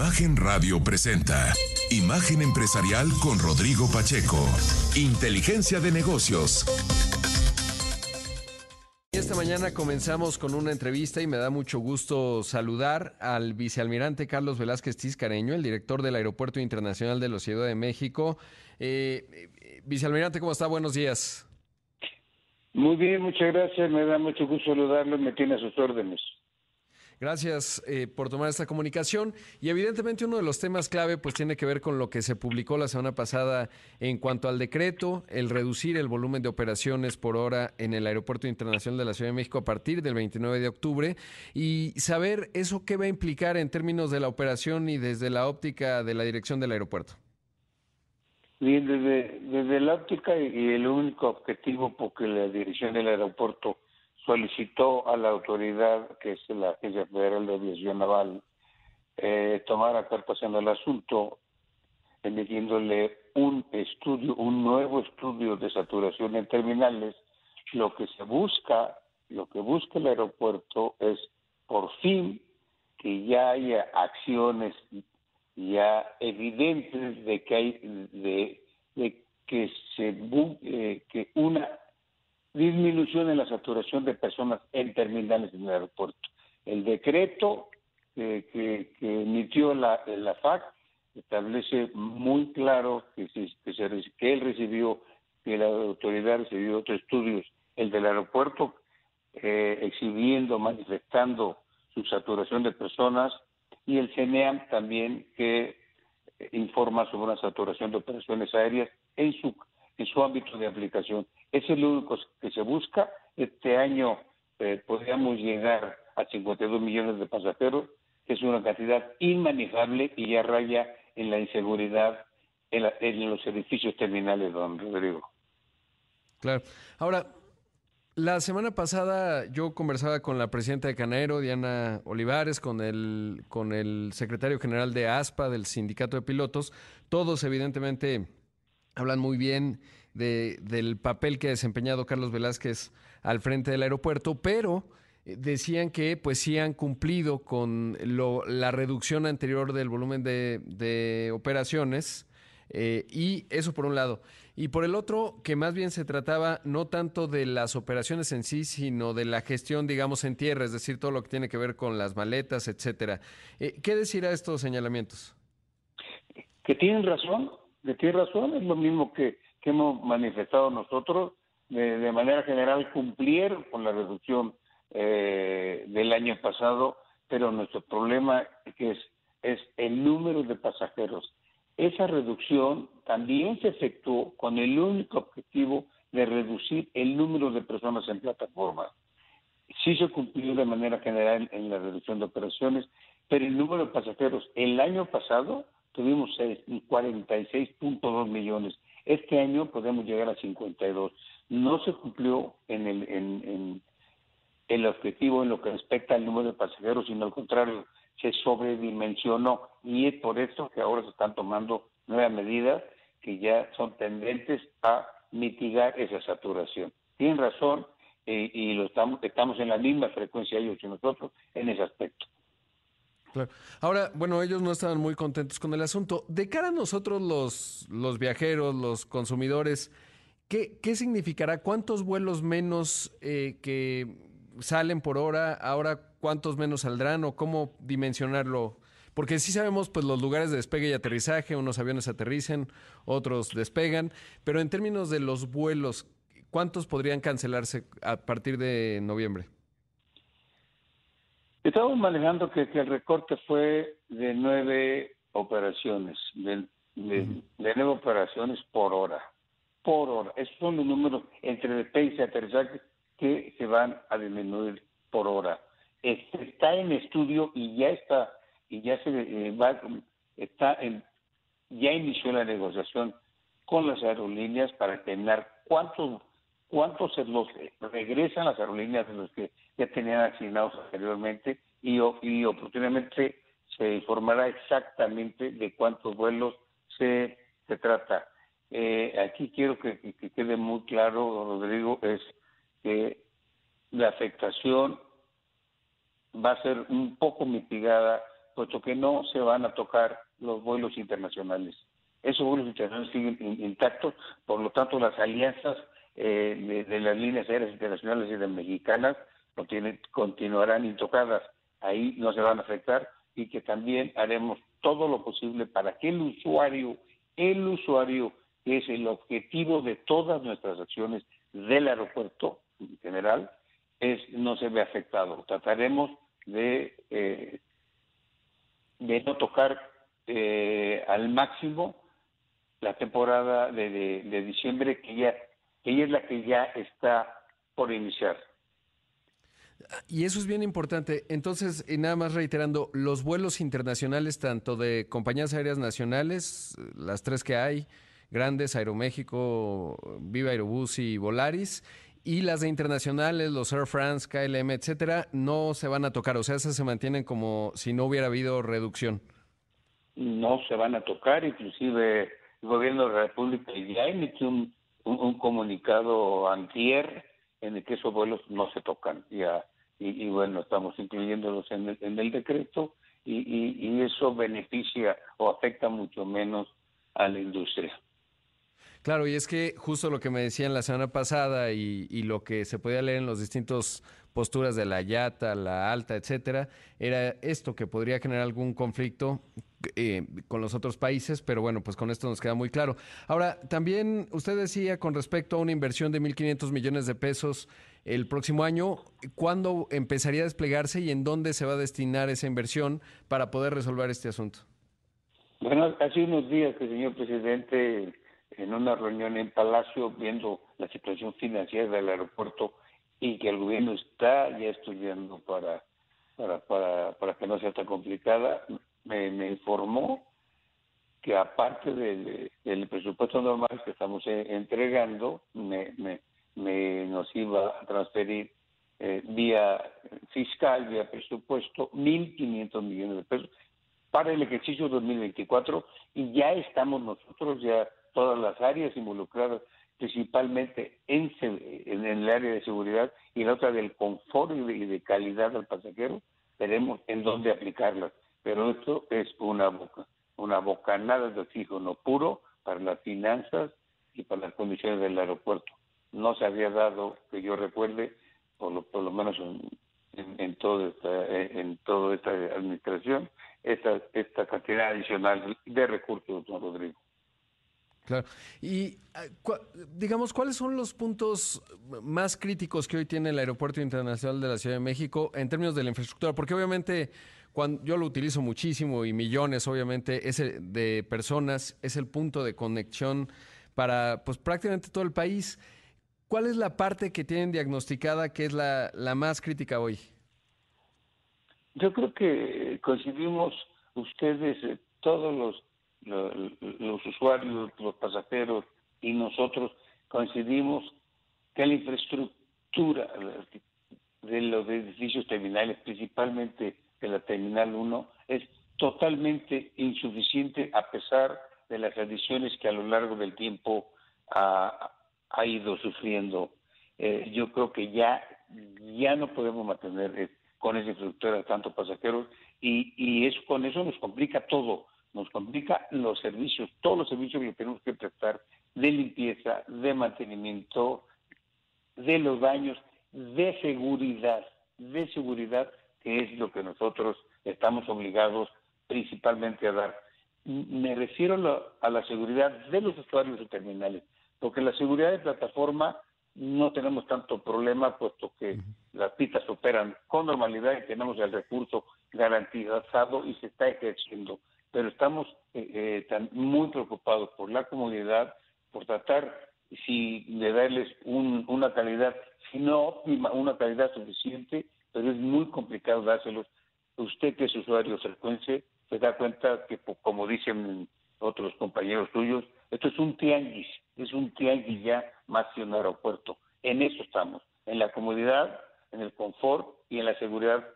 Imagen Radio presenta Imagen Empresarial con Rodrigo Pacheco. Inteligencia de negocios. Esta mañana comenzamos con una entrevista y me da mucho gusto saludar al vicealmirante Carlos Velázquez Tiscareño, el director del Aeropuerto Internacional de la Ciudad de México. Eh, eh, vicealmirante, ¿cómo está? Buenos días. Muy bien, muchas gracias. Me da mucho gusto saludarlo y me tiene a sus órdenes. Gracias eh, por tomar esta comunicación. Y evidentemente uno de los temas clave pues tiene que ver con lo que se publicó la semana pasada en cuanto al decreto, el reducir el volumen de operaciones por hora en el Aeropuerto Internacional de la Ciudad de México a partir del 29 de octubre y saber eso qué va a implicar en términos de la operación y desde la óptica de la dirección del aeropuerto. Bien, desde, desde la óptica y el único objetivo porque la dirección del aeropuerto solicitó a la autoridad, que es la Agencia Federal de Aviación Naval, eh, tomar cartas en el asunto, emitiéndole un estudio, un nuevo estudio de saturación en terminales. Lo que se busca, lo que busca el aeropuerto es por fin que ya haya acciones ya evidentes de que hay de que se eh, que una disminución en la saturación de personas en terminales en el aeropuerto. El decreto que, emitió la, la FAC establece muy claro que, que, él recibió, que la autoridad recibió otros estudios, el del aeropuerto, eh, exhibiendo, manifestando su saturación de personas, y el CENEAM también que informa sobre una saturación de operaciones aéreas en su en su ámbito de aplicación. Es el único que se busca. Este año eh, podríamos llegar a 52 millones de pasajeros, que es una cantidad inmanejable y ya raya en la inseguridad en, en los edificios terminales, don Rodrigo. Claro. Ahora, la semana pasada yo conversaba con la presidenta de Canaero, Diana Olivares, con el, con el secretario general de ASPA, del Sindicato de Pilotos. Todos, evidentemente, hablan muy bien de, del papel que ha desempeñado Carlos Velázquez al frente del aeropuerto, pero eh, decían que pues sí han cumplido con lo, la reducción anterior del volumen de, operaciones eh, y eso por un lado. Y por el otro, que más bien se trataba no tanto de las operaciones en sí, sino de la gestión, digamos, en tierra, es decir, todo lo que tiene que ver con las maletas, etcétera. Eh, ¿Qué decir a estos señalamientos? Que tienen razón, de tiene razón, es lo mismo que, hemos manifestado nosotros, de, manera general cumplieron con la reducción eh, del año pasado, pero nuestro problema que es, es el número de pasajeros. Esa reducción también se efectuó con el único objetivo de reducir el número de personas en plataforma. Sí se cumplió de manera general en la reducción de operaciones, pero el número de pasajeros el año pasado tuvimos 46.2 millones. Este año podemos llegar a 52. No se cumplió en el, en, el objetivo en lo que respecta al número de pasajeros, sino al contrario, se sobredimensionó y es por eso que ahora se están tomando nuevas medidas que ya son tendentes a mitigar esa saturación. Tienen razón eh, y lo estamos, estamos en la misma frecuencia ellos y nosotros en ese aspecto. Ahora, bueno, ellos no estaban muy contentos con el asunto. De cara a nosotros los, los viajeros, los consumidores, ¿qué, ¿qué significará? ¿Cuántos vuelos menos eh, que salen por hora? Ahora, ¿cuántos menos saldrán o cómo dimensionarlo? Porque sí sabemos pues los lugares de despegue y aterrizaje, unos aviones aterricen, otros despegan, pero en términos de los vuelos, ¿cuántos podrían cancelarse a partir de noviembre? Estamos manejando que, el recorte fue de nueve operaciones, de, nueve operaciones por hora. Por hora. Esos son los números entre despegue y aterrizaje que se van a disminuir por hora. Este, está en estudio y ya está, y ya se eh, va, está en, ya inició la negociación con las aerolíneas para determinar cuántos cuántos se los regresan las aerolíneas de los que ya tenían asignados anteriormente y, y oportunamente se informará exactamente de cuántos vuelos se, se trata. Eh, aquí quiero que, quede muy claro, Rodrigo, es que la afectación va a ser un poco mitigada puesto que no se van a tocar los vuelos internacionales. Esos vuelos internacionales siguen intactos, por lo tanto las alianzas eh, de, las líneas aéreas internacionales y de mexicanas continuarán intocadas. Ahí no se van a afectar y que también haremos todo lo posible para que el usuario, el usuario que es el objetivo de todas nuestras acciones del aeropuerto en general, es, no se ve afectado. Trataremos de, eh, no tocar eh, al máximo la temporada de, de, diciembre que ya, que es la que ya está por iniciar. Y eso es bien importante. Entonces, y nada más reiterando, los vuelos internacionales, tanto de compañías aéreas nacionales, las tres que hay, grandes, Aeroméxico, Viva Aerobús y Volaris, y las de internacionales, los Air France, KLM, etcétera, no se van a tocar. O sea, esas se mantienen como si no hubiera habido reducción. No se van a tocar, inclusive el gobierno de la República ya emitió un, un, comunicado antier en el que esos vuelos no se tocan. Ya, y, bueno, estamos incluyéndolos en el, en el decreto y, y, y eso beneficia o afecta mucho menos a la industria. Claro, y es que justo lo que me decían la semana pasada y, lo que se podía leer en los distintos posturas de la Yata, la Alta, etcétera, era esto que podría generar algún conflicto eh, con los otros países, pero bueno, pues con esto nos queda muy claro. Ahora, también usted decía con respecto a una inversión de 1.500 millones de pesos el próximo año, ¿cuándo empezaría a desplegarse y en dónde se va a destinar esa inversión para poder resolver este asunto? Bueno, hace unos días que el señor presidente en una reunión en Palacio viendo la situación financiera del aeropuerto y que el gobierno está ya estudiando para para para, para que no sea tan complicada. Me, informó que aparte del, presupuesto normal que estamos eh, entregando me, me, me, nos iba a transferir eh, vía fiscal, vía presupuesto, 1.500 millones de pesos para el ejercicio 2024 y ya estamos nosotros ya todas las áreas involucradas, principalmente en, en el área de seguridad y la otra del confort y de, calidad al pasajero, veremos en dónde aplicarlas. Pero esto es una boca, una bocanada de oxígeno puro para las finanzas y para las condiciones del aeropuerto. No se había dado, que yo recuerde, por lo, por lo menos en, en, toda esta, en toda esta administración, esta, esta cantidad adicional de recursos, don Rodrigo. Claro. Y ah, digamos, ¿cuáles son los puntos más críticos que hoy tiene el Aeropuerto Internacional de la Ciudad de México en términos de la infraestructura? Porque obviamente cuando yo lo utilizo muchísimo y millones, obviamente, es de personas, es el punto de conexión para pues prácticamente todo el país. ¿Cuál es la parte que tienen diagnosticada que es la, la más crítica hoy? Yo creo que coincidimos ustedes, eh, todos los los usuarios, los pasajeros y nosotros coincidimos que la infraestructura de los edificios terminales, principalmente de la Terminal 1, es totalmente insuficiente a pesar de las adiciones que a lo largo del tiempo ha, ido sufriendo. Eh, yo creo que ya, ya no podemos mantener eh, con esa infraestructura tanto pasajeros y, y eso, con eso nos complica todo nos complica los servicios, todos los servicios que tenemos que prestar de limpieza, de mantenimiento, de los daños, de seguridad, de seguridad, que es lo que nosotros estamos obligados principalmente a dar. Me refiero a la, seguridad de los usuarios de terminales, porque la seguridad de plataforma no tenemos tanto problema, puesto que las pistas operan con normalidad y tenemos el recurso garantizado y se está ejerciendo pero estamos eh, eh muy preocupados por la comunidad, por tratar si de darles una calidad, si no óptima, una calidad suficiente, pero es muy complicado dárselos. Usted que es usuario frecuente se da cuenta que, como dicen otros compañeros suyos, esto es un tianguis, es un tianguis ya más que un aeropuerto. En eso estamos, en la comodidad, en el confort y en la seguridad.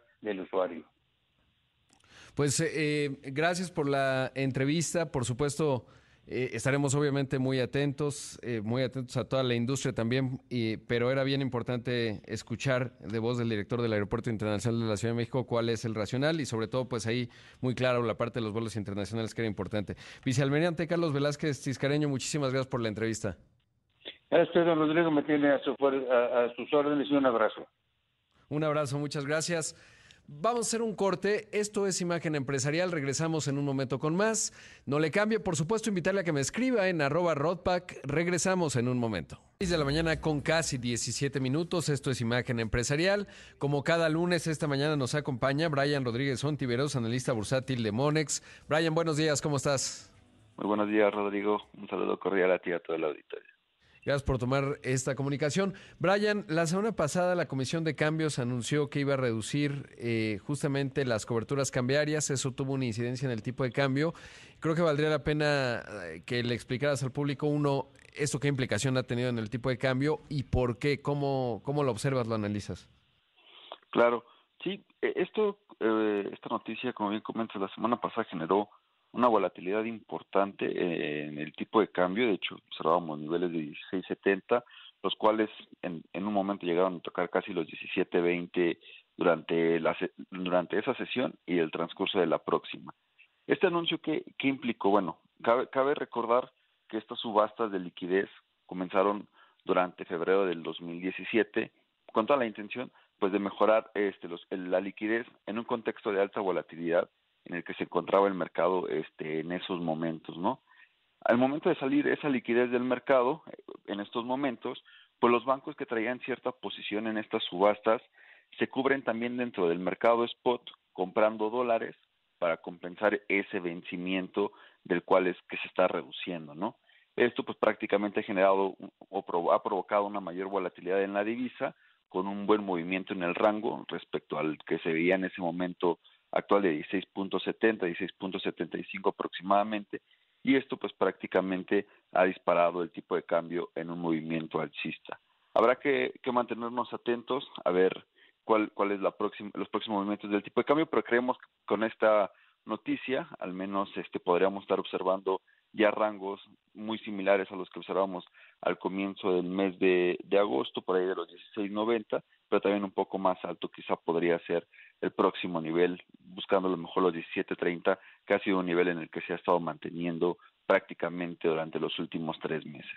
Pues eh, gracias por la entrevista. Por supuesto, Eh, estaremos obviamente muy atentos, eh, muy atentos a toda la industria también, pero era bien importante escuchar de voz del director del Aeropuerto Internacional de la Ciudad de México cuál es el racional y sobre todo pues ahí muy claro la parte de los vuelos internacionales que era importante. Vicealmirante Carlos Velázquez Ciscareño, muchísimas gracias por la entrevista. Gracias, don Rodrigo, me tiene a, a sus órdenes y un abrazo. Un abrazo, muchas gracias. Vamos a hacer un corte. Esto es Imagen Empresarial. Regresamos en un momento con más. No le cambie, por supuesto, invitarle a que me escriba en arroba rodpack. Regresamos en un momento. 6 de la mañana con casi 17 minutos. Esto es Imagen Empresarial. Como cada lunes, esta mañana nos acompaña Brian Rodríguez Ontiveros, analista bursátil de Monex. Brian, buenos días, ¿cómo estás? Muy buenos días, Rodrigo. Un saludo cordial a ti y a todo el auditorio. Gracias por tomar esta comunicación. Brian, la semana pasada la Comisión de Cambios anunció que iba a reducir eh, justamente las coberturas cambiarias. Eso tuvo una incidencia en el tipo de cambio. Creo que valdría la pena eh, que le explicaras al público, uno, esto qué implicación ha tenido en el tipo de cambio y por qué, cómo, cómo lo observas, lo analizas. Claro, sí, e, esto, eh, esta noticia, como bien comentas, la semana pasada generó una volatilidad importante eh, en el tipo de cambio, de hecho observábamos niveles de 16.70, los cuales en, en, un momento llegaron a tocar casi los 17.20 durante, la, durante esa sesión y el transcurso de la próxima. Este anuncio, ¿qué, qué implicó? Bueno, cabe, cabe recordar que estas subastas de liquidez comenzaron durante febrero del 2017 con toda la intención pues de mejorar este, los, la liquidez en un contexto de alta volatilidad en el que se encontraba el mercado este, en esos momentos, ¿no? Al momento de salir esa liquidez del mercado, en estos momentos, pues los bancos que traían cierta posición en estas subastas se cubren también dentro del mercado spot comprando dólares para compensar ese vencimiento del cual es que se está reduciendo, ¿no? Esto pues prácticamente ha generado o ha provocado una mayor volatilidad en la divisa con un buen movimiento en el rango respecto al que se veía en ese momento actual de 16.70, 16.75 aproximadamente, y esto pues prácticamente ha disparado el tipo de cambio en un movimiento alcista. Habrá que, mantenernos atentos a ver cuál, cuál es la próxima, los próximos movimientos del tipo de cambio, pero creemos que con esta noticia, al menos este podríamos estar observando ya rangos muy similares a los que observamos al comienzo del mes de agosto, por ahí de los 16.90, pero también un poco más alto quizá podría ser el próximo nivel, buscando a lo mejor los 17.30, que ha sido un nivel en el que se ha estado manteniendo prácticamente durante los últimos tres meses.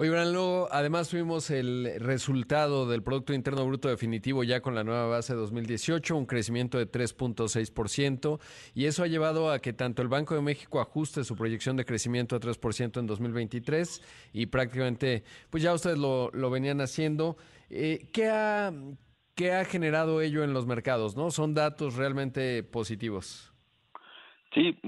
Oye, Bran, luego además tuvimos el resultado del Producto Interno Bruto definitivo ya con la nueva base de 2018, un crecimiento de 3.6%, y eso ha llevado a que tanto el Banco de México ajuste su proyección de crecimiento a 3% en 2023 y prácticamente, pues ya ustedes lo, lo venían haciendo. Eh, ¿qué, ha, ¿Qué ha generado ello en los mercados? ¿no? Son datos realmente positivos. Sí,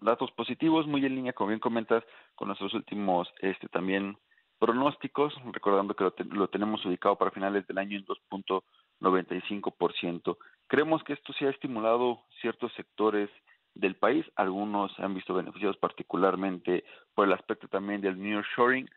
datos positivos, muy en línea, como bien comentas, con nuestros últimos este también pronósticos, recordando que lo, tenemos ubicado para finales del año en 2.95%. Creemos que esto sí ha estimulado ciertos sectores del país, algunos han visto beneficiados particularmente por el aspecto también del nearshoring.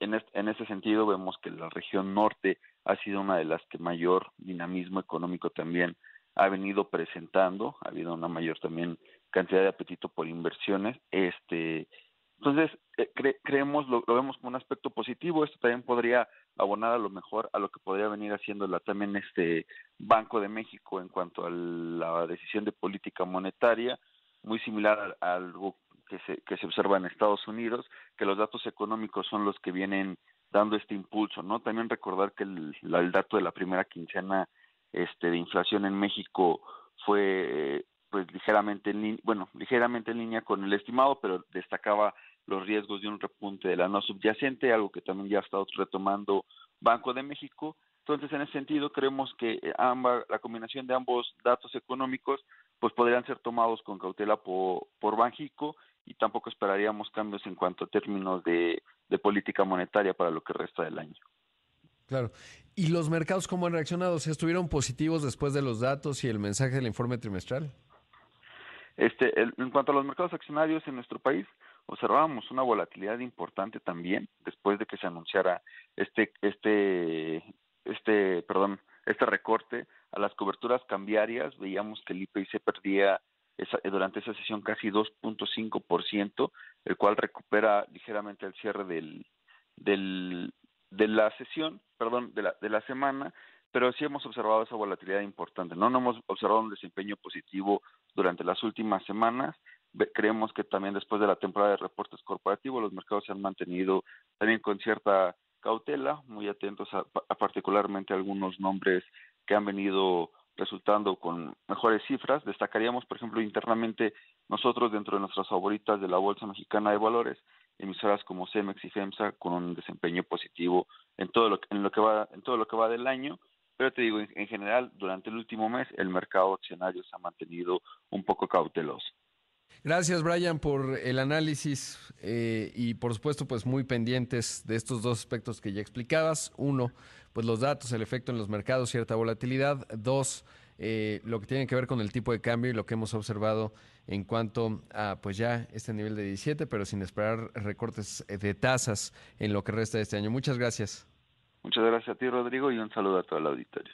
En, en ese sentido vemos que la región norte ha sido una de las que mayor dinamismo económico también ha venido presentando, ha habido una mayor también cantidad de apetito por inversiones. Este, entonces, eh, creemos, lo, vemos como un aspecto positivo. Esto también podría abonar a lo mejor a lo que podría venir haciendo la, también este Banco de México en cuanto a la decisión de política monetaria, muy similar a, algo que se, que se observa en Estados Unidos, que los datos económicos son los que vienen dando este impulso, ¿no? También recordar que el, el dato de la primera quincena este de inflación en México fue pues ligeramente en bueno, ligeramente en línea con el estimado, pero destacaba los riesgos de un repunte de la no subyacente, algo que también ya ha estado retomando Banco de México. Entonces, en ese sentido, creemos que ambas, la combinación de ambos datos económicos pues podrían ser tomados con cautela por, por Banjico y tampoco esperaríamos cambios en cuanto a términos de, de política monetaria para lo que resta del año. Claro. ¿Y los mercados cómo han reaccionado? ¿Se estuvieron positivos después de los datos y el mensaje del informe trimestral? Este, en cuanto a los mercados accionarios en nuestro país, observábamos una volatilidad importante también después de que se anunciara este, este, este, perdón, este recorte a las coberturas cambiarias. Veíamos que el IPI se perdía durante esa sesión casi 2.5%, el cual recupera ligeramente el cierre del, del, de la sesión, perdón, de la, de la semana, pero sí hemos observado esa volatilidad importante. No, hemos observado un desempeño positivo durante las últimas semanas. Creemos que también después de la temporada de reportes corporativos los mercados se han mantenido también con cierta cautela, muy atentos a, particularmente algunos nombres que han venido resultando con mejores cifras. Destacaríamos, por ejemplo, internamente nosotros dentro de nuestras favoritas de la Bolsa Mexicana de Valores, emisoras como Cemex y FEMSA con un desempeño positivo en todo lo, en lo que va en todo lo que va del año pero te digo, en, general, durante el último mes, el mercado accionario se ha mantenido un poco cauteloso. Gracias, Brian, por el análisis eh, y, por supuesto, pues muy pendientes de estos dos aspectos que ya explicabas. Uno, pues los datos, el efecto en los mercados, cierta volatilidad. Dos, eh, lo que tiene que ver con el tipo de cambio y lo que hemos observado en cuanto a, pues ya este nivel de 17, pero sin esperar recortes de tasas en lo que resta de este año. Muchas gracias. Muchas gracias a ti, Rodrigo, y un saludo a toda la auditorio.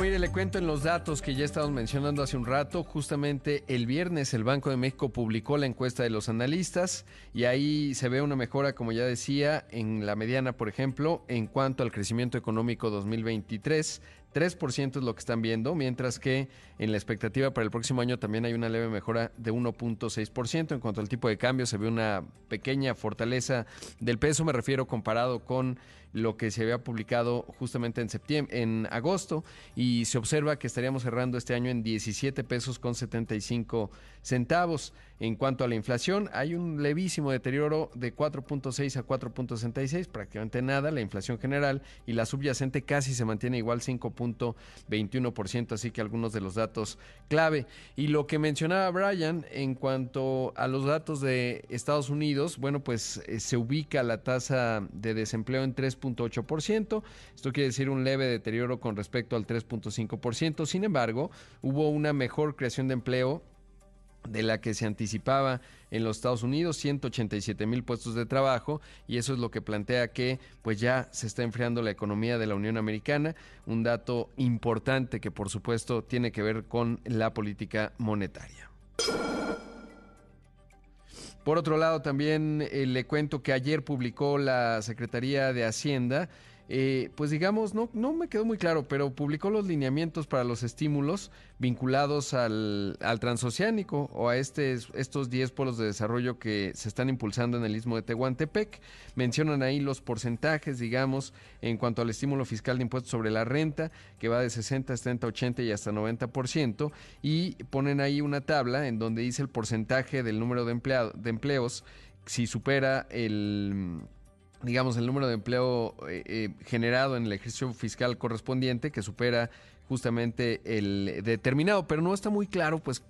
Mire, le cuento en los datos que ya estamos mencionando hace un rato. Justamente el viernes el Banco de México publicó la encuesta de los analistas y ahí se ve una mejora, como ya decía, en la mediana, por ejemplo, en cuanto al crecimiento económico 2023. 3% es lo que están viendo, mientras que en la expectativa para el próximo año también hay una leve mejora de 1.6%. En cuanto al tipo de cambio, se ve una pequeña fortaleza del peso, me refiero comparado con lo que se había publicado justamente en septiembre, en agosto, y se observa que estaríamos cerrando este año en 17 pesos con 75 centavos. En cuanto a la inflación, hay un levísimo deterioro de 4.6 a 4.66, prácticamente nada, la inflación general, y la subyacente casi se mantiene igual 5.21%, así que algunos de los datos clave. Y lo que mencionaba Brian en cuanto a los datos de Estados Unidos, bueno, pues eh, se ubica la tasa de desempleo en 3.8%, esto quiere decir un leve deterioro con respecto al 3.5%, sin embargo, hubo una mejor creación de empleo de la que se anticipaba en los Estados Unidos, 187 mil puestos de trabajo, y eso es lo que plantea que pues ya se está enfriando la economía de la Unión Americana, un dato importante que por supuesto tiene que ver con la política monetaria. Por otro lado, también eh, le cuento que ayer publicó la Secretaría de Hacienda eh, pues digamos, no, no me quedó muy claro, pero publicó los lineamientos para los estímulos vinculados al, transoceánico o a este, estos 10 polos de desarrollo que se están impulsando en el istmo de Tehuantepec. Mencionan ahí los porcentajes, digamos, en cuanto al estímulo fiscal de impuestos sobre la renta, que va de 60, 70, 80 y hasta 90%, y ponen ahí una tabla en donde dice el porcentaje del número de, de empleos si supera el digamos, el número de empleo eh, eh, generado en el ejercicio fiscal correspondiente, que supera justamente el determinado, pero no está muy claro, pues,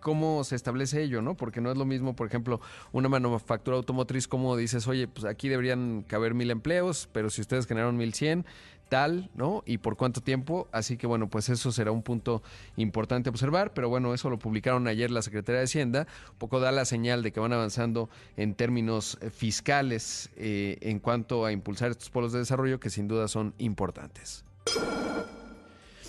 cómo se establece ello, ¿no? Porque no es lo mismo, por ejemplo, una manufactura automotriz como dices, oye, pues aquí deberían caber mil empleos, pero si ustedes generaron mil cien, ¿no? Y por cuánto tiempo. Así que bueno, pues eso será un punto importante observar, pero bueno, eso lo publicaron ayer la Secretaría de Hacienda, un poco da la señal de que van avanzando en términos eh, fiscales eh, en cuanto a impulsar estos polos de desarrollo que sin duda son importantes.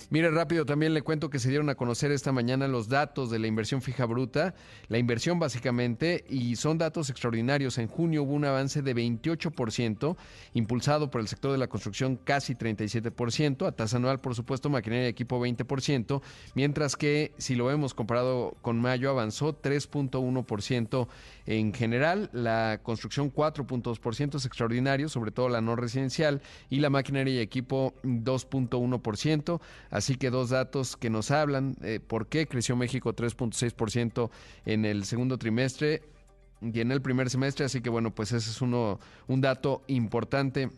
Mire, rápido también le cuento que se dieron a conocer esta mañana los datos de la inversión fija bruta, la inversión básicamente, y son datos extraordinarios. En junio hubo un avance de 28%, impulsado por el sector de la construcción casi 37%, a tasa anual, por supuesto, maquinaria y equipo 20%, mientras que si lo vemos comparado con mayo, avanzó 3.1% en general, la construcción 4.2% es extraordinario, sobre todo la no residencial, y la maquinaria y equipo 2.1%. Así que dos datos que nos hablan eh, por qué creció México 3.6% en el segundo trimestre y en el primer semestre. Así que bueno, pues ese es uno, un dato importante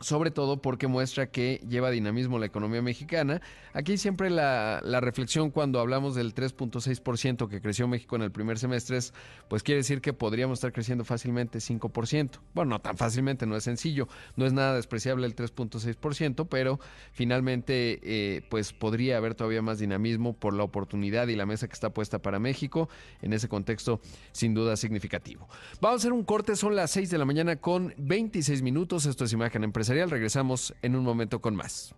sobre todo porque muestra que lleva dinamismo la economía mexicana. Aquí siempre la, reflexión cuando hablamos del 3.6% que creció México en el primer semestre es, pues quiere decir que podríamos estar creciendo fácilmente 5%. Bueno, no tan fácilmente, no es sencillo, no es nada despreciable el 3.6%, pero finalmente eh, pues podría haber todavía más dinamismo por la oportunidad y la mesa que está puesta para México en ese contexto sin duda significativo. Vamos a hacer un corte, son las 6 de la mañana con 26 minutos, esto es Imagen Empresarial Regresamos en un momento con más.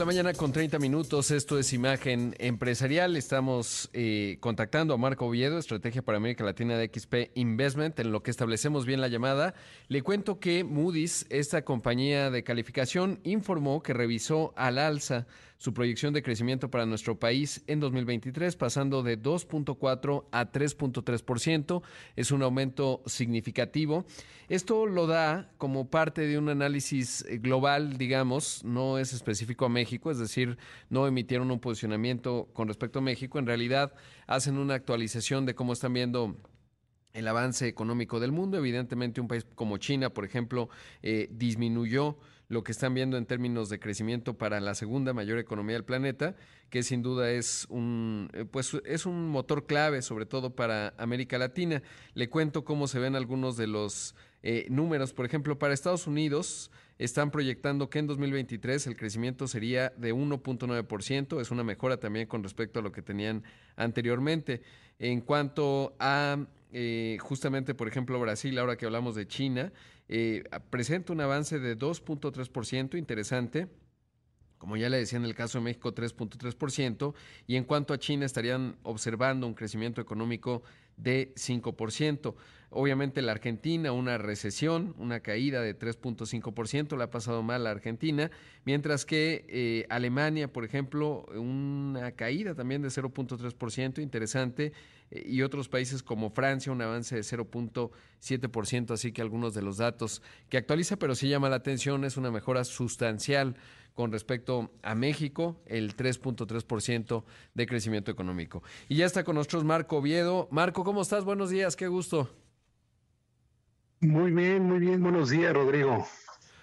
La mañana con 30 minutos, esto es Imagen Empresarial. Estamos eh, contactando a Marco Oviedo, Estrategia para América Latina de XP Investment, en lo que establecemos bien la llamada. Le cuento que Moody's, esta compañía de calificación, informó que revisó al alza su proyección de crecimiento para nuestro país en 2023, pasando de 2.4 a 3.3%. Es un aumento significativo. Esto lo da como parte de un análisis eh, global, digamos, no es específico a México, es decir, no emitieron un posicionamiento con respecto a México. En realidad, hacen una actualización de cómo están viendo el avance económico del mundo. Evidentemente, un país como China, por ejemplo, eh, disminuyó lo que están viendo en términos de crecimiento para la segunda mayor economía del planeta, que sin duda es un, eh, pues es un motor clave, sobre todo para América Latina. Le cuento cómo se ven algunos de los eh, números. Por ejemplo, para Estados Unidos están proyectando que en 2023 el crecimiento sería de 1.9%, es una mejora también con respecto a lo que tenían anteriormente. En cuanto a eh, justamente, por ejemplo, Brasil, ahora que hablamos de China, eh, presenta un avance de 2.3%, interesante. Como ya le decía en el caso de México, 3.3%. Y en cuanto a China, estarían observando un crecimiento económico de 5%. Obviamente la Argentina, una recesión, una caída de 3.5%, le ha pasado mal a Argentina, mientras que eh, Alemania, por ejemplo, una caída también de 0.3%, interesante, eh, y otros países como Francia, un avance de 0.7%, así que algunos de los datos que actualiza, pero sí llama la atención, es una mejora sustancial con respecto a México, el 3.3% de crecimiento económico. Y ya está con nosotros Marco Oviedo. Marco, ¿cómo estás? Buenos días, qué gusto. Muy bien, muy bien. Buenos días, Rodrigo.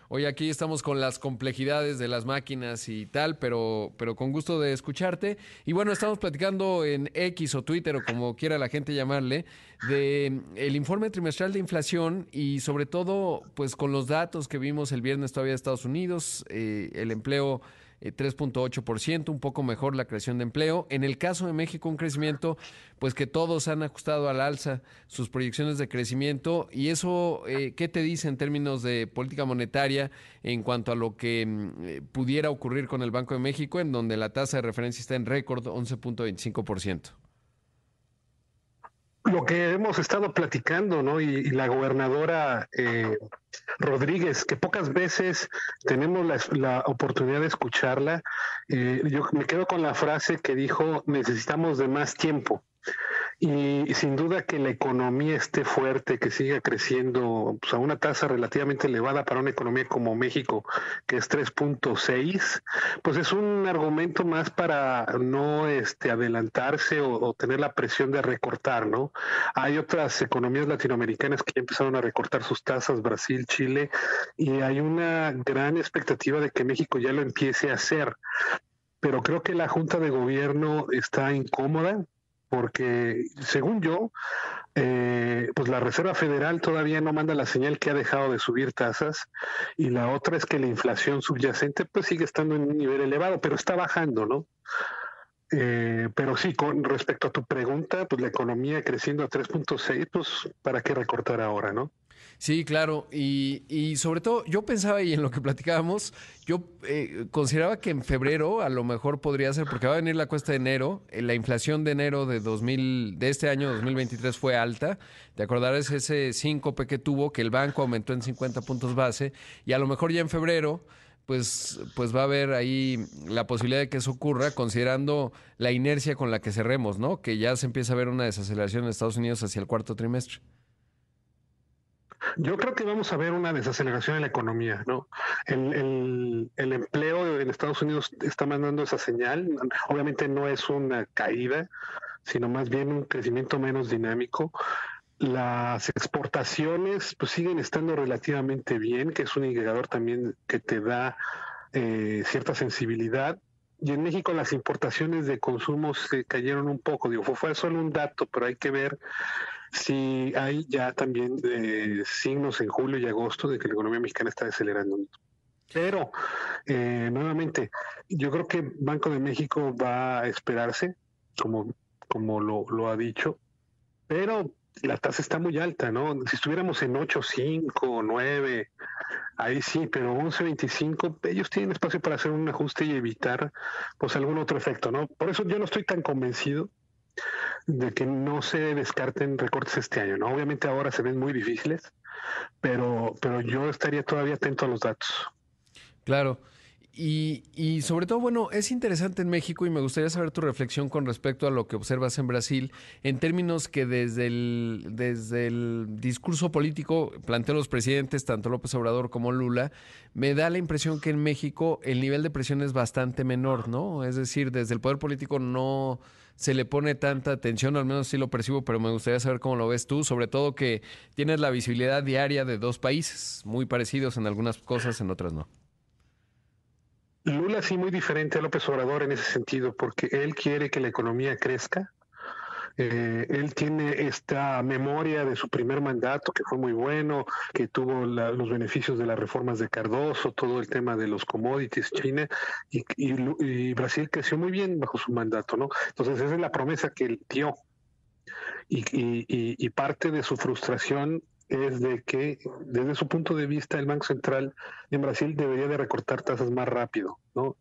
Hoy aquí estamos con las complejidades de las máquinas y tal, pero, pero con gusto de escucharte. Y bueno, estamos platicando en X o Twitter o como quiera la gente llamarle, de el informe trimestral de inflación y sobre todo, pues con los datos que vimos el viernes todavía de Estados Unidos, eh, el empleo 3.8%, eh, un poco mejor la creación de empleo. En el caso de México, un crecimiento, pues que todos han ajustado al alza sus proyecciones de crecimiento. ¿Y eso eh, qué te dice en términos de política monetaria en cuanto a lo que mm, eh, pudiera ocurrir con el Banco de México, en donde la tasa de referencia está en récord 11.25%? Lo que hemos estado platicando, ¿no? Y, la gobernadora eh, Rodríguez, que pocas veces tenemos la, oportunidad de escucharla, eh, yo me quedo con la frase que dijo, necesitamos de más tiempo. Y sin duda que la economía esté fuerte, que siga creciendo pues, a una tasa relativamente elevada para una economía como México, que es 3.6, pues es un argumento más para no este, adelantarse o, tener la presión de recortar, ¿no? Hay otras economías latinoamericanas que ya empezaron a recortar sus tasas, Brasil, Chile, y hay una gran expectativa de que México ya lo empiece a hacer pero creo que la Junta de Gobierno está incómoda porque según yo, eh, pues la Reserva Federal todavía no manda la señal que ha dejado de subir tasas y la otra es que la inflación subyacente pues sigue estando en un nivel elevado, pero está bajando, ¿no? Eh, pero sí, con respecto a tu pregunta, pues la economía creciendo a 3.6, pues ¿para qué recortar ahora, no? Sí, claro. Y, y, sobre todo, yo pensaba y en lo que platicábamos, yo eh, consideraba que en febrero a lo mejor podría ser, porque va a venir la cuesta de enero, eh, la inflación de enero de 2000, de este año 2023 fue alta. Te acordarás ese síncope que tuvo, que el banco aumentó en 50 puntos base, y a lo mejor ya en febrero pues, pues va a haber ahí la posibilidad de que eso ocurra, considerando la inercia con la que cerremos, ¿no? Que ya se empieza a ver una desaceleración en Estados Unidos hacia el cuarto trimestre. Yo creo que vamos a ver una desaceleración en la economía, ¿no? El, el, empleo en Estados Unidos está mandando esa señal. Obviamente no es una caída, sino más bien un crecimiento menos dinámico. Las exportaciones pues siguen estando relativamente bien, que es un indicador también que te da eh, cierta sensibilidad. Y en México las importaciones de consumo se cayeron un poco. Digo, fue solo un dato, pero hay que ver Sí, hay ya también signos en julio y agosto de que la economía mexicana está acelerando. Pero, eh, nuevamente, yo creo que Banco de México va a esperarse, como, como lo, lo ha dicho, pero la tasa está muy alta, ¿no? Si estuviéramos en 8.5, 9, ahí sí, pero 11.25, ellos tienen espacio para hacer un ajuste y evitar pues algún otro efecto, ¿no? Por eso yo no estoy tan convencido de que no se descarten recortes este año, ¿no? Obviamente ahora se ven muy difíciles, pero, pero yo estaría todavía atento a los datos. Claro. Y, y, sobre todo, bueno, es interesante en México y me gustaría saber tu reflexión con respecto a lo que observas en Brasil, en términos que desde el, desde el discurso político plantean los presidentes, tanto López Obrador como Lula, me da la impresión que en México el nivel de presión es bastante menor, ¿no? Es decir, desde el poder político no se le pone tanta atención, al menos sí lo percibo, pero me gustaría saber cómo lo ves tú, sobre todo que tienes la visibilidad diaria de dos países, muy parecidos en algunas cosas, en otras no. Lula sí muy diferente a López Obrador en ese sentido, porque él quiere que la economía crezca. Eh, él tiene esta memoria de su primer mandato, que fue muy bueno, que tuvo los beneficios de las reformas de Cardoso, todo el tema de los commodities, China, y, Brasil creció muy bien bajo su mandato, ¿no? Entonces esa es la promesa que él dio. y parte de su frustración es de que desde su punto de vista el Banco Central en Brasil debería de recortar tasas más rápido, ¿no?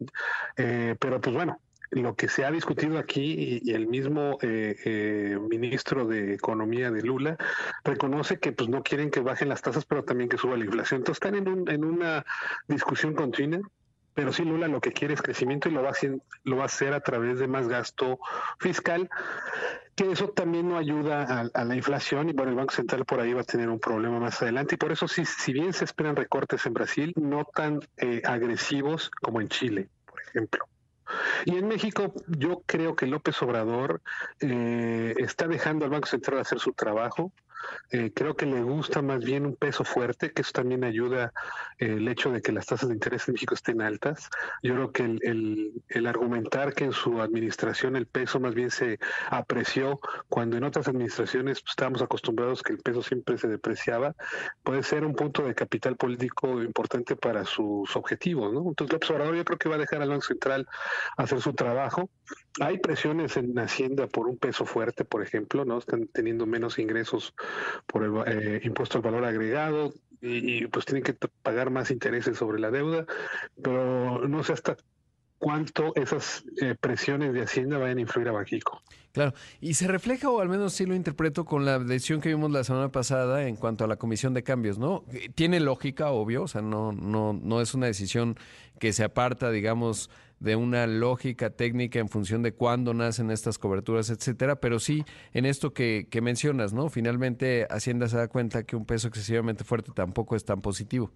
Eh, pero pues bueno, lo que se ha discutido aquí y, el mismo eh, eh, ministro de Economía de Lula reconoce que pues no quieren que bajen las tasas, pero también que suba la inflación. Entonces están en, un, en una discusión continua pero sí Lula lo que quiere es crecimiento y lo va, a hacer, lo va a hacer a través de más gasto fiscal, que eso también no ayuda a, la inflación y bueno, el Banco Central por ahí va a tener un problema más adelante y por eso sí, si bien se esperan recortes en Brasil, no tan eh, agresivos como en Chile, por ejemplo. Y en México yo creo que López Obrador eh, está dejando al Banco Central hacer su trabajo. Eh, creo que le gusta más bien un peso fuerte, que eso también ayuda eh, el hecho de que las tasas de interés en México estén altas. Yo creo que el, el, argumentar que en su administración el peso más bien se apreció, cuando en otras administraciones pues, estábamos acostumbrados que el peso siempre se depreciaba, puede ser un punto de capital político importante para sus objetivos. ¿no? Entonces López Obrador yo creo que va a dejar al Banco Central hacer su trabajo. Hay presiones en Hacienda por un peso fuerte, por ejemplo, ¿no? Están teniendo menos ingresos por el eh, impuesto al valor agregado y, pues tienen que pagar más intereses sobre la deuda, pero no sé hasta cuánto esas eh, presiones de Hacienda vayan a influir a Bajico. Claro, y se refleja, o al menos sí lo interpreto, con la decisión que vimos la semana pasada en cuanto a la comisión de cambios, ¿no? Tiene lógica, obvio, o sea, no, no, no es una decisión que se aparta, digamos, de una lógica técnica en función de cuándo nacen estas coberturas, etcétera, pero sí en esto que, que mencionas, ¿no? Finalmente Hacienda se da cuenta que un peso excesivamente fuerte tampoco es tan positivo.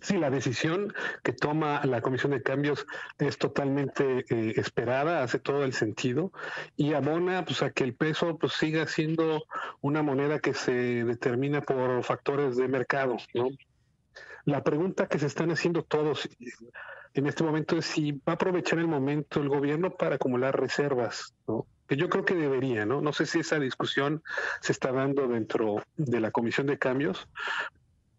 Sí, la decisión que toma la Comisión de Cambios es totalmente eh, esperada, hace todo el sentido y abona pues, a que el peso pues, siga siendo una moneda que se determina por factores de mercado. ¿no? La pregunta que se están haciendo todos en este momento es si va a aprovechar el momento el gobierno para acumular reservas, ¿no? que yo creo que debería, ¿no? No sé si esa discusión se está dando dentro de la Comisión de Cambios,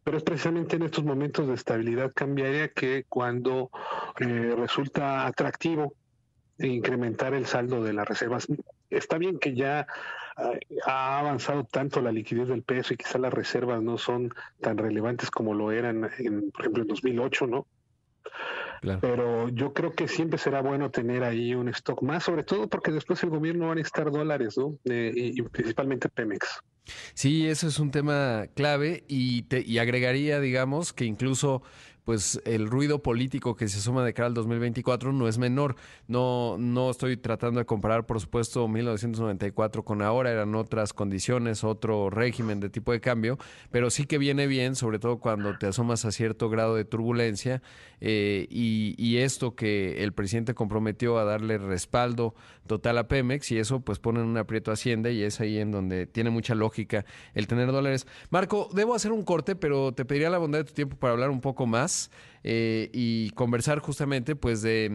pero es precisamente en estos momentos de estabilidad cambiaria que cuando eh, resulta atractivo incrementar el saldo de las reservas. Está bien que ya ha avanzado tanto la liquidez del peso y quizá las reservas no son tan relevantes como lo eran, en, por ejemplo, en 2008, ¿no? Pero yo creo que siempre será bueno tener ahí un stock más, sobre todo porque después el gobierno va a necesitar dólares, ¿no? Eh, y, principalmente Pemex. Sí, eso es un tema clave y, te, y agregaría, digamos, que incluso pues el ruido político que se suma de cara al 2024 no es menor. No, no estoy tratando de comparar, por supuesto, 1994 con ahora, eran otras condiciones, otro régimen de tipo de cambio, pero sí que viene bien, sobre todo cuando te asomas a cierto grado de turbulencia eh, y, y, esto que el presidente comprometió a darle respaldo total a Pemex y eso pues pone en un aprieto a Hacienda y es ahí en donde tiene mucha lógica el tener dólares. Marco, debo hacer un corte, pero te pediría la bondad de tu tiempo para hablar un poco más eh, y conversar justamente pues de,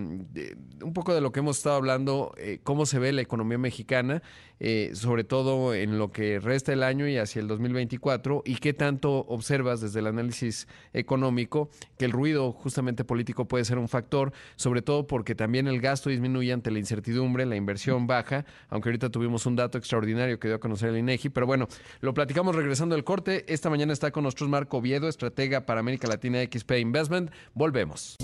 un poco de lo que hemos estado hablando, eh, cómo se ve la economía mexicana, eh, sobre todo en lo que resta el año y hacia el 2024, y qué tanto observas desde el análisis económico que el ruido justamente político puede ser un factor, sobre todo porque también el gasto disminuye ante la incertidumbre, la inversión baja, aunque ahorita tuvimos un dato extraordinario que dio a conocer el INEGI, pero bueno, lo platicamos regresando al corte. Esta mañana está con nosotros Marco Viedo, estratega para América Latina XP Investment. Volvemos.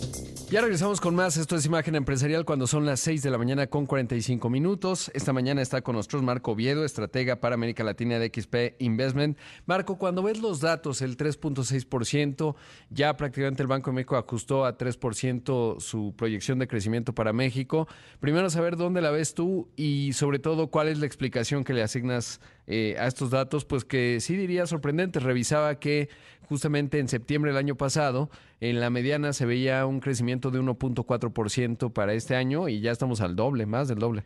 Ya regresamos con más. Esto es Imagen Empresarial cuando son las 6 de la mañana con 45 minutos. Esta mañana está con nosotros Marco Viedo, estratega para América Latina de XP Investment. Marco, cuando ves los datos, el 3.6%, ya prácticamente el Banco de México ajustó a 3% su proyección de crecimiento para México. Primero saber dónde la ves tú y sobre todo cuál es la explicación que le asignas eh, a estos datos, pues que sí diría sorprendente. Revisaba que justamente en septiembre del año pasado, en la mediana se veía un crecimiento de 1.4% para este año y ya estamos al doble, más del doble.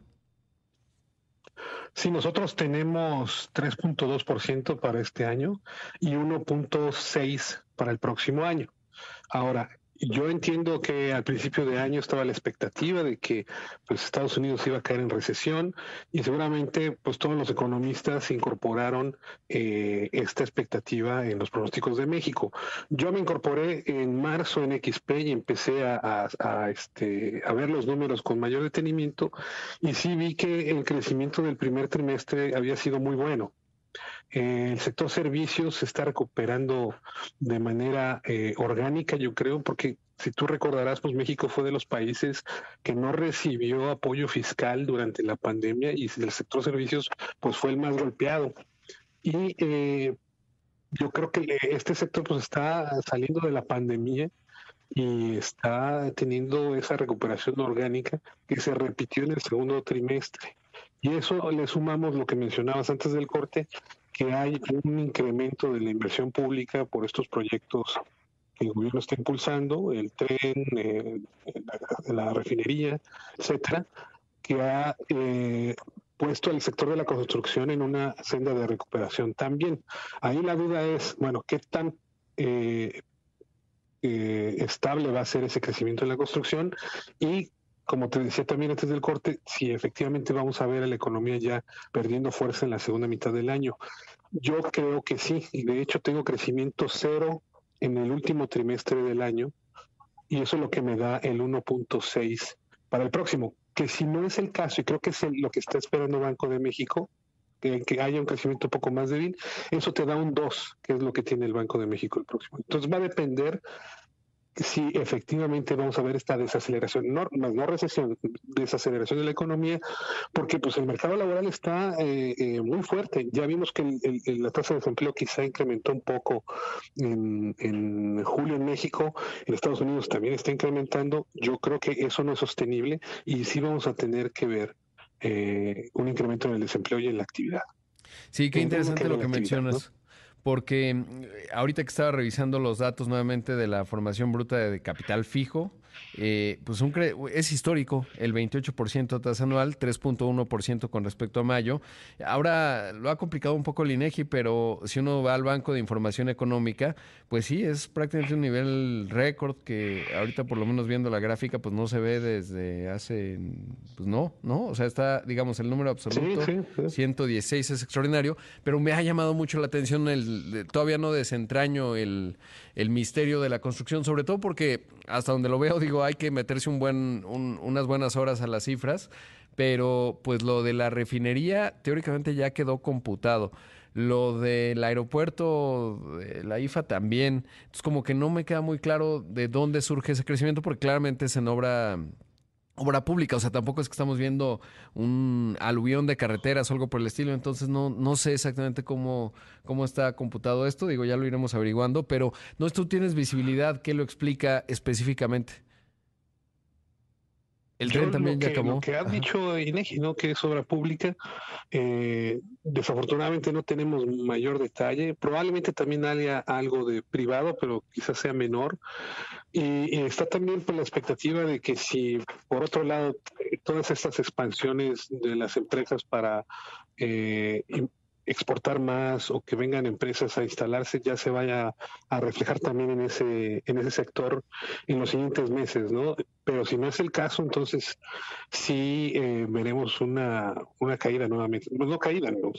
Sí, nosotros tenemos 3.2% para este año y 1.6% para el próximo año. Ahora, yo entiendo que al principio de año estaba la expectativa de que pues, Estados Unidos iba a caer en recesión y seguramente pues todos los economistas incorporaron eh, esta expectativa en los pronósticos de México. Yo me incorporé en marzo en XP y empecé a, este, a ver los números con mayor detenimiento y sí vi que el crecimiento del primer trimestre había sido muy bueno. Eh, el sector servicios se está recuperando de manera eh, orgánica, yo creo, porque si tú recordarás, pues México fue de los países que no recibió apoyo fiscal durante la pandemia y el sector servicios pues fue el más golpeado. Y eh, yo creo que este sector pues está saliendo de la pandemia y está teniendo esa recuperación orgánica que se repitió en el segundo trimestre. Y eso le sumamos lo que mencionabas antes del corte, que hay un incremento de la inversión pública por estos proyectos que el gobierno está impulsando, el tren, eh, la, refinería, etcétera, que ha eh, puesto al sector de la construcción en una senda de recuperación también. Ahí la duda es, bueno, ¿qué tan eh, estable va a ser ese crecimiento en la construcción y como te decía también antes del corte, si efectivamente vamos a ver a la economía ya perdiendo fuerza en la segunda mitad del año. Yo creo que sí, y de hecho tengo crecimiento cero en el último trimestre del año, y eso es lo que me da el 1.6 para el próximo, que si no es el caso, y creo que es lo que está esperando Banco de México, que, que, haya un crecimiento un poco más débil, eso te da un 2, que es lo que tiene el Banco de México el próximo. Entonces va a depender si efectivamente vamos a ver esta desaceleración, no, no recesión, desaceleración de la economía, porque pues el mercado laboral está eh, eh, muy fuerte. Ya vimos que la tasa de desempleo quizá incrementó un poco en, en, julio en México, en Estados Unidos también está incrementando. Yo creo que eso no es sostenible y sí vamos a tener que ver eh, un incremento en el desempleo y en la actividad. Sí, qué interesante lo que mencionas porque mm, ahorita que estaba revisando los datos nuevamente de la formación bruta de capital fijo, eh, pues un es histórico, el 28% tasa anual, 3.1% con respecto a mayo. Ahora lo ha complicado un poco el INEGI, pero si uno va al Banco de Información Económica, pues sí, es prácticamente un nivel récord que ahorita por lo menos viendo la gráfica, pues no se ve desde hace, pues no, ¿no? O sea, está, digamos, el número absoluto, 116 es extraordinario, pero me ha llamado mucho la atención el, todavía no desentraño el, el misterio de la construcción, sobre todo porque hasta donde lo veo, digo, hay que meterse un buen, unas buenas horas a las cifras, pero pues lo de la refinería teóricamente ya quedó computado. Lo del aeropuerto, la IFA también. Es como que no me queda muy claro de dónde surge ese crecimiento, porque claramente es en obra obra pública, o sea, tampoco es que estamos viendo un aluvión de carreteras o algo por el estilo, entonces no, no sé exactamente cómo, cómo está computado esto, digo, ya lo iremos averiguando, pero no, tú tienes visibilidad, ¿qué lo explica específicamente? El tren también ya acabó. Lo que ha dicho INEGI, ¿no? Que es obra pública. Eh, desafortunadamente no tenemos mayor detalle. Probablemente también haya algo de privado, pero quizás sea menor. Y, está también por la expectativa de que si, por otro lado, todas estas expansiones de las empresas para eh, exportar más o que vengan empresas a instalarse ya se vaya a reflejar también en ese en ese sector en los siguientes meses, ¿no? Pero si no es el caso, entonces sí eh, veremos una, una caída nuevamente. Bueno, no caída, ¿no?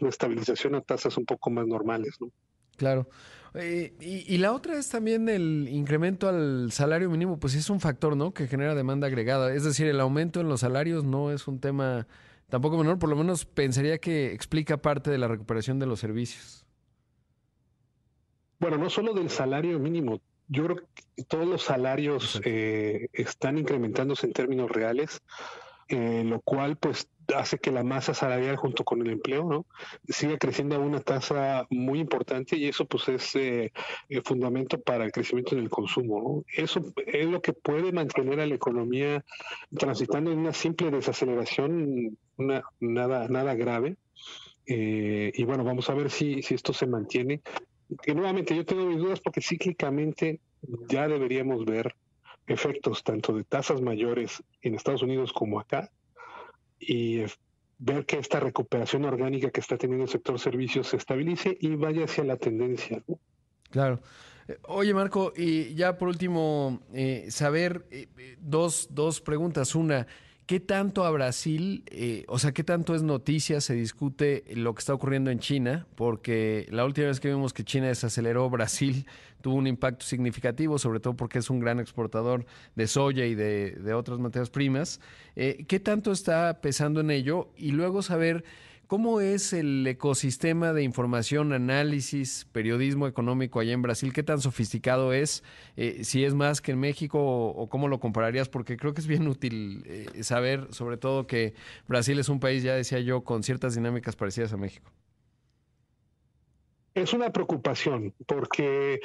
una estabilización a tasas un poco más normales, ¿no? Claro. Eh, y, la otra es también el incremento al salario mínimo, pues es un factor, ¿no? Que genera demanda agregada. Es decir, el aumento en los salarios no es un tema tampoco menor, por lo menos pensaría que explica parte de la recuperación de los servicios. Bueno, no solo del salario mínimo, yo creo que todos los salarios eh, están incrementándose en términos reales, eh, lo cual pues hace que la masa salarial junto con el empleo no siga creciendo a una tasa muy importante y eso pues es eh, el fundamento para el crecimiento del consumo ¿no? eso es lo que puede mantener a la economía transitando en una simple desaceleración una, nada nada grave. Eh, y bueno vamos a ver si si esto se mantiene. Que nuevamente yo tengo mis dudas porque cíclicamente ya deberíamos ver efectos tanto de tasas mayores en Estados Unidos como acá y ver que esta recuperación orgánica que está teniendo el sector servicios se estabilice y vaya hacia la tendencia. Claro. Eh, oye, Marco, y ya por último, eh, saber eh, dos, dos preguntas. Una, ¿Qué tanto a Brasil, eh, o sea, qué tanto es noticia, se discute lo que está ocurriendo en China? Porque la última vez que vimos que China desaceleró, Brasil tuvo un impacto significativo, sobre todo porque es un gran exportador de soya y de, otras materias primas. Eh, ¿Qué tanto está pesando en ello? Y luego saber ¿Cómo es el ecosistema de información, análisis, periodismo económico allá en Brasil? ¿Qué tan sofisticado es? Eh, si es más que en México o, cómo lo compararías? Porque creo que es bien útil eh, saber, sobre todo, que Brasil es un país, ya decía yo, con ciertas dinámicas parecidas a México. Es una preocupación porque,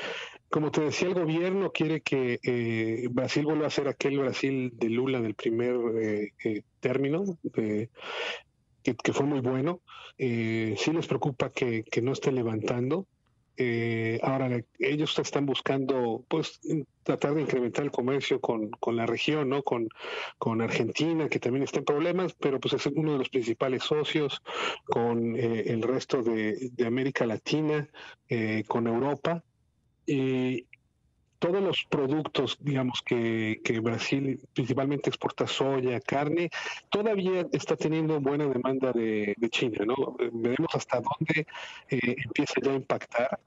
como te decía, el gobierno quiere que eh, Brasil vuelva a ser aquel Brasil de Lula del primer término que, fue muy bueno. Eh, sí les preocupa que, no esté levantando. Eh, ahora ellos están buscando pues tratar de incrementar el comercio con, la región, ¿no? Con, con Argentina, que también está en problemas, pero pues es uno de los principales socios, con eh, el resto de, de América Latina, con Europa. Y, todos los productos, digamos, que, que, Brasil principalmente exporta soya, carne, todavía está teniendo buena demanda de, China, ¿no? Veremos hasta dónde eh, empieza ya a impactar,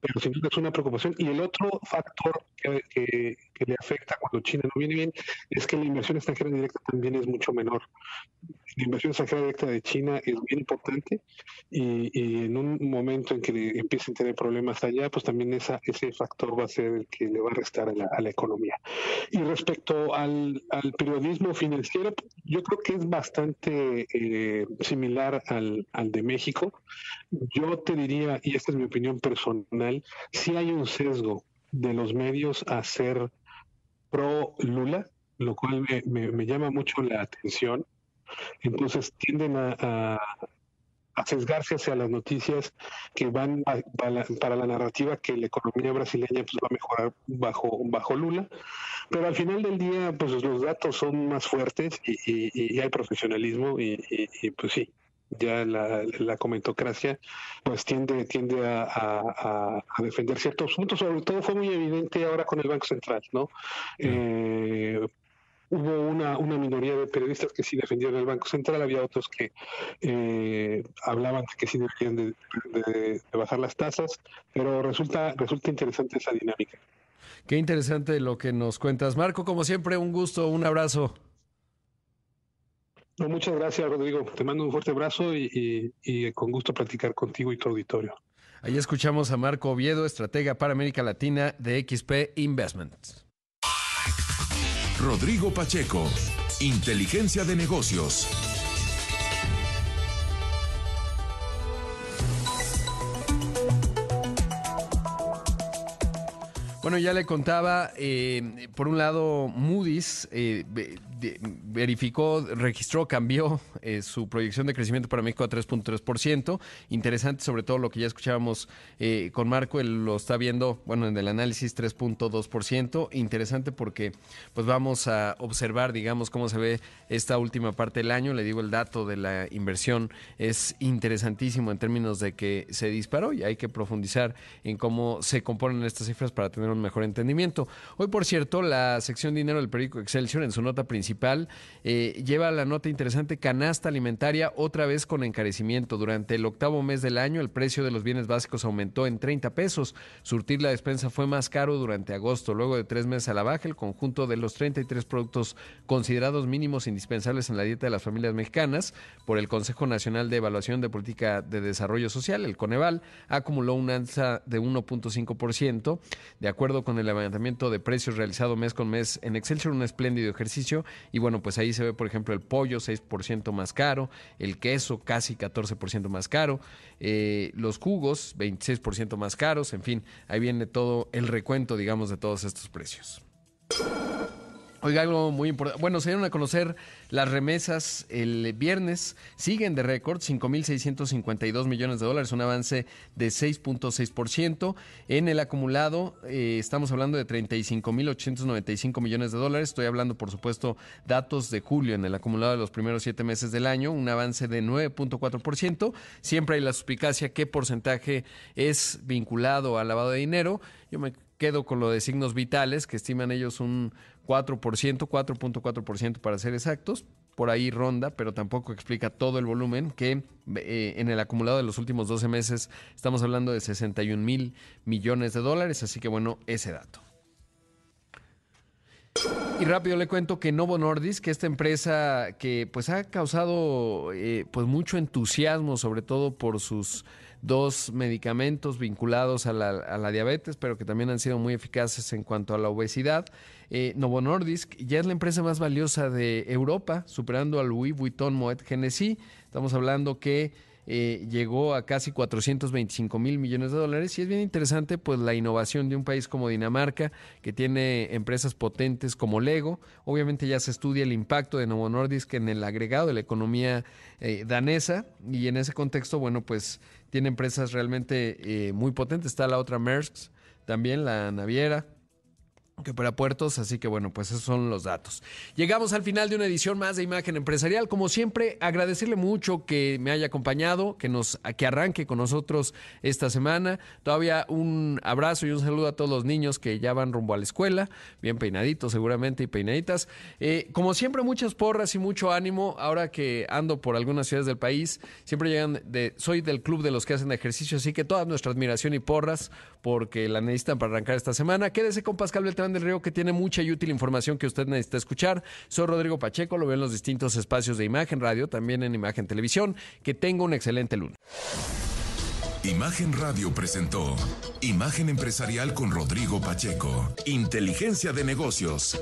pero sin duda es una preocupación. Y el otro factor que, que, le afecta cuando China no viene bien es que la inversión extranjera directa también es mucho menor la inversión extranjera directa de China es bien importante y, en un momento en que empiecen a tener problemas allá, pues también esa, ese factor va a ser el que le va a restar a la, economía. Y respecto al, periodismo financiero, yo creo que es bastante eh, similar al, al de México. Yo te diría, y esta es mi opinión personal, si hay un sesgo de los medios a ser pro Lula, lo cual me llama mucho la atención entonces tienden a, sesgarse hacia las noticias que van para la narrativa que la economía brasileña pues, va a mejorar bajo, bajo Lula. Pero al final del día, pues los datos son más fuertes y, hay profesionalismo y, pues sí, ya la, comentocracia pues tiende tiende a, defender ciertos puntos sobre todo fue muy evidente ahora con el banco central no eh, hubo una, una minoría de periodistas que sí defendían el Banco Central, había otros que eh, hablaban de que sí deberían de, bajar las tasas, pero resulta, resulta interesante esa dinámica. Qué interesante lo que nos cuentas. Marco, como siempre, un gusto, un abrazo. Muchas gracias, Rodrigo. Te mando un fuerte abrazo y, y, con gusto platicar contigo y tu auditorio. Ahí escuchamos a Marco Oviedo, estratega para América Latina de XP Investments. Rodrigo Pacheco, Inteligencia de Negocios. Bueno, ya le contaba, eh, por un lado, Moody's eh, verificó, registró, cambió eh, su proyección de crecimiento para México a 3.3%. Interesante, sobre todo lo que ya escuchábamos eh, con Marco, él lo está viendo, bueno, en el análisis 3.2%. Interesante porque pues vamos a observar, digamos, cómo se ve esta última parte del año. Le digo, el dato de la inversión es interesantísimo en términos de que se disparó y hay que profundizar en cómo se componen estas cifras para tener un mejor entendimiento. Hoy, por cierto, la sección dinero del periódico Excelsior en su nota principal eh, lleva la nota interesante canasta alimentaria otra vez con encarecimiento. Durante el octavo mes del año el precio de los bienes básicos aumentó en 30 pesos. Surtir la despensa fue más caro durante agosto. Luego de tres meses a la baja, el conjunto de los 33 productos considerados mínimos indispensables en la dieta de las familias mexicanas por el Consejo Nacional de Evaluación de Política de Desarrollo Social, el Coneval, acumuló un alza de 1.5%. De acuerdo con el levantamiento de precios realizado mes con mes en Excelsior, un espléndido ejercicio. Y bueno, pues ahí se ve, por ejemplo, el pollo 6% más caro, el queso casi 14% más caro, eh, los jugos 26% más caros, en fin, ahí viene todo el recuento, digamos, de todos estos precios. Oiga, algo muy importante. Bueno, se dieron a conocer las remesas el viernes. Siguen de récord, 5.652 millones de dólares, un avance de 6.6%. En el acumulado eh, estamos hablando de 35.895 millones de dólares. Estoy hablando, por supuesto, datos de julio en el acumulado de los primeros siete meses del año, un avance de 9.4%. Siempre hay la suspicacia qué porcentaje es vinculado al lavado de dinero. Yo me quedo con lo de signos vitales, que estiman ellos un 4%, 4.4% para ser exactos. Por ahí ronda, pero tampoco explica todo el volumen, que eh, en el acumulado de los últimos 12 meses estamos hablando de 61 mil millones de dólares. Así que bueno, ese dato. Y rápido le cuento que Novo Nordisk, que esta empresa que pues ha causado eh, pues mucho entusiasmo, sobre todo por sus dos medicamentos vinculados a la, diabetes, pero que también han sido muy eficaces en cuanto a la obesidad. Eh, Novo Nordisk ya es la empresa más valiosa de Europa, superando a Louis Vuitton Moet Hennessy. Estamos hablando que eh, llegó a casi 425 mil millones de dólares y es bien interesante pues la innovación de un país como Dinamarca que tiene empresas potentes como Lego. Obviamente ya se estudia el impacto de Novo Nordisk en el agregado de la economía eh, danesa y en ese contexto, bueno, pues tiene empresas realmente eh, muy potentes. Está la otra Maersk, también la naviera, que para puertos, así que bueno, pues esos son los datos. Llegamos al final de una edición más de Imagen Empresarial. Como siempre, agradecerle mucho que me haya acompañado, que nos que arranque con nosotros esta semana. Todavía un abrazo y un saludo a todos los niños que ya van rumbo a la escuela, bien peinaditos seguramente y peinaditas. Eh, como siempre, muchas porras y mucho ánimo. Ahora que ando por algunas ciudades del país, siempre llegan de, soy del club de los que hacen ejercicio, así que toda nuestra admiración y porras porque la necesitan para arrancar esta semana. Quédese con Pascal Beltrán del Río, que tiene mucha y útil información que usted necesita escuchar. Soy Rodrigo Pacheco, lo veo en los distintos espacios de Imagen Radio, también en Imagen Televisión. Que tenga un excelente lunes. Imagen Radio presentó Imagen Empresarial con Rodrigo Pacheco. Inteligencia de negocios.